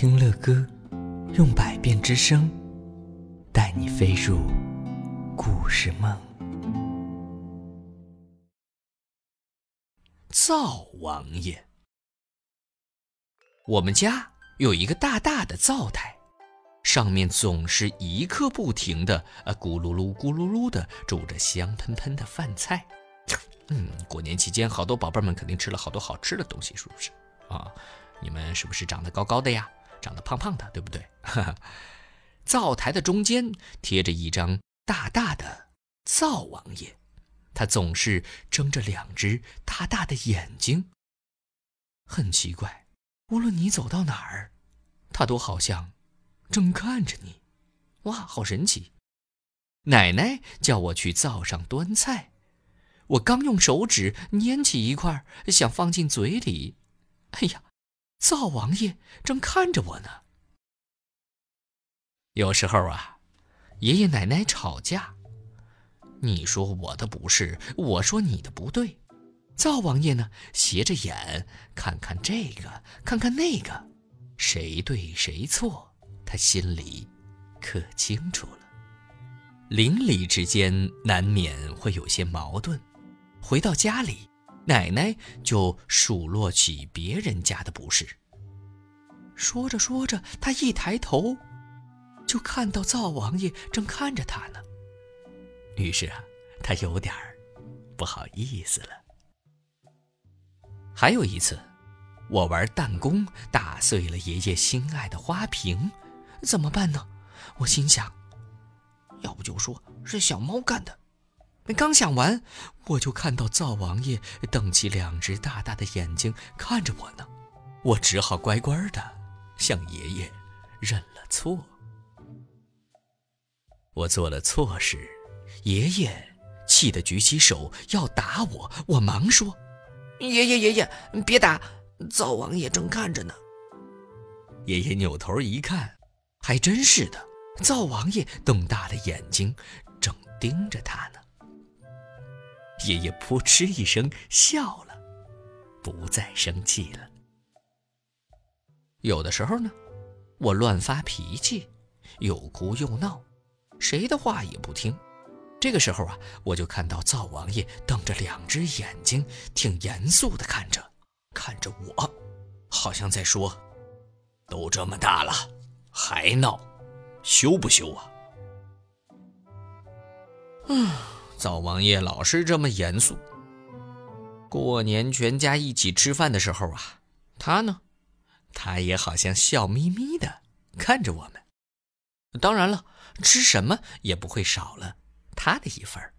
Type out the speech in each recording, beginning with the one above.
听乐歌，用百变之声带你飞入故事梦。灶王爷，我们家有一个大大的灶台，上面总是一刻不停的呃咕噜噜咕噜噜的煮着香喷喷的饭菜。嗯，过年期间，好多宝贝们肯定吃了好多好吃的东西，是不是？啊，你们是不是长得高高的呀？长得胖胖的，对不对？灶台的中间贴着一张大大的灶王爷，他总是睁着两只大大的眼睛。很奇怪，无论你走到哪儿，他都好像正看着你。哇，好神奇！奶奶叫我去灶上端菜，我刚用手指拈起一块，想放进嘴里，哎呀！灶王爷正看着我呢。有时候啊，爷爷奶奶吵架，你说我的不是，我说你的不对，灶王爷呢斜着眼看看这个，看看那个，谁对谁错，他心里可清楚了。邻里之间难免会有些矛盾，回到家里。奶奶就数落起别人家的不是。说着说着，他一抬头，就看到灶王爷正看着他呢。于是啊，他有点儿不好意思了。还有一次，我玩弹弓打碎了爷爷心爱的花瓶，怎么办呢？我心想，要不就说是小猫干的。刚想完，我就看到灶王爷瞪起两只大大的眼睛看着我呢。我只好乖乖的向爷爷认了错。我做了错事，爷爷气得举起手要打我。我忙说：“爷爷爷爷，别打，灶王爷正看着呢。”爷爷扭头一看，还真是的，灶王爷瞪大了眼睛，正盯着他呢。爷爷扑哧一声笑了，不再生气了。有的时候呢，我乱发脾气，又哭又闹，谁的话也不听。这个时候啊，我就看到灶王爷瞪着两只眼睛，挺严肃的看着，看着我，好像在说：“都这么大了，还闹，羞不羞啊？”嗯。灶王爷老是这么严肃。过年全家一起吃饭的时候啊，他呢，他也好像笑眯眯的看着我们。当然了，吃什么也不会少了他的一份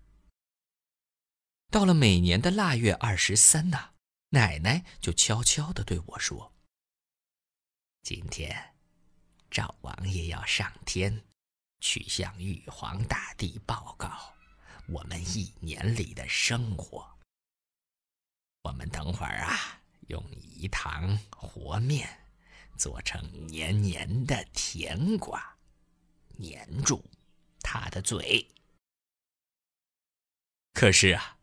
到了每年的腊月二十三呐，奶奶就悄悄的对我说：“今天，赵王爷要上天，去向玉皇大帝报告。”我们一年里的生活，我们等会儿啊，用饴糖和面做成黏黏的甜瓜，粘住他的嘴。可是啊，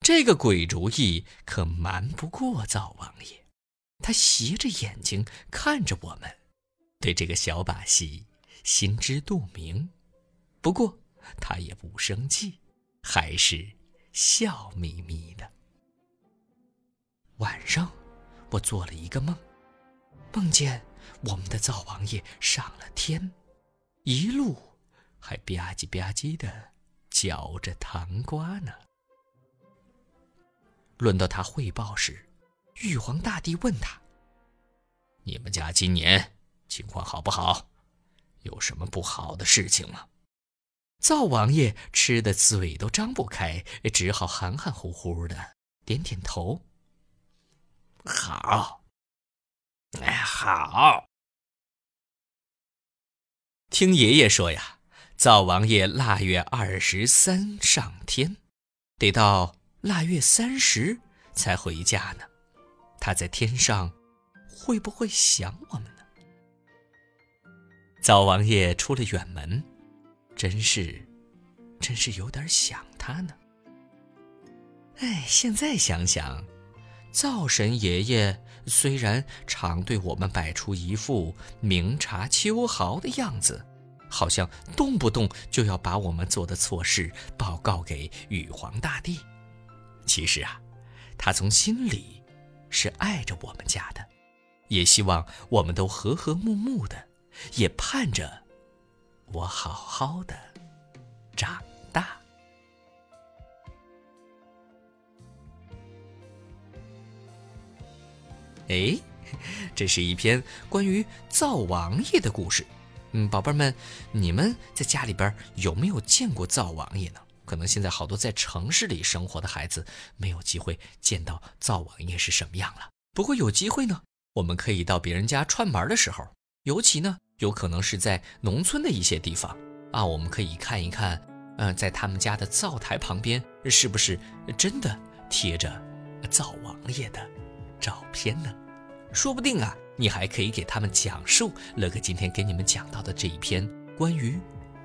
这个鬼主意可瞒不过灶王爷，他斜着眼睛看着我们，对这个小把戏心知肚明。不过他也不生气。还是笑眯眯的。晚上，我做了一个梦，梦见我们的灶王爷上了天，一路还吧唧吧唧的嚼着糖瓜呢。轮到他汇报时，玉皇大帝问他：“你们家今年情况好不好？有什么不好的事情吗？”灶王爷吃的嘴都张不开，只好含含糊糊的点点头。好，哎，好。听爷爷说呀，灶王爷腊月二十三上天，得到腊月三十才回家呢。他在天上会不会想我们呢？灶王爷出了远门。真是，真是有点想他呢。哎，现在想想，灶神爷爷虽然常对我们摆出一副明察秋毫的样子，好像动不动就要把我们做的错事报告给玉皇大帝，其实啊，他从心里是爱着我们家的，也希望我们都和和睦睦的，也盼着我好好的长哎，这是一篇关于灶王爷的故事。嗯，宝贝儿们，你们在家里边有没有见过灶王爷呢？可能现在好多在城市里生活的孩子没有机会见到灶王爷是什么样了。不过有机会呢，我们可以到别人家串门的时候，尤其呢，有可能是在农村的一些地方啊，我们可以看一看，嗯，在他们家的灶台旁边是不是真的贴着灶王爷的照片呢？说不定啊，你还可以给他们讲述乐哥今天给你们讲到的这一篇关于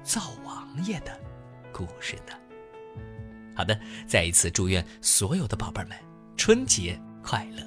灶王爷的故事呢。好的，再一次祝愿所有的宝贝们春节快乐。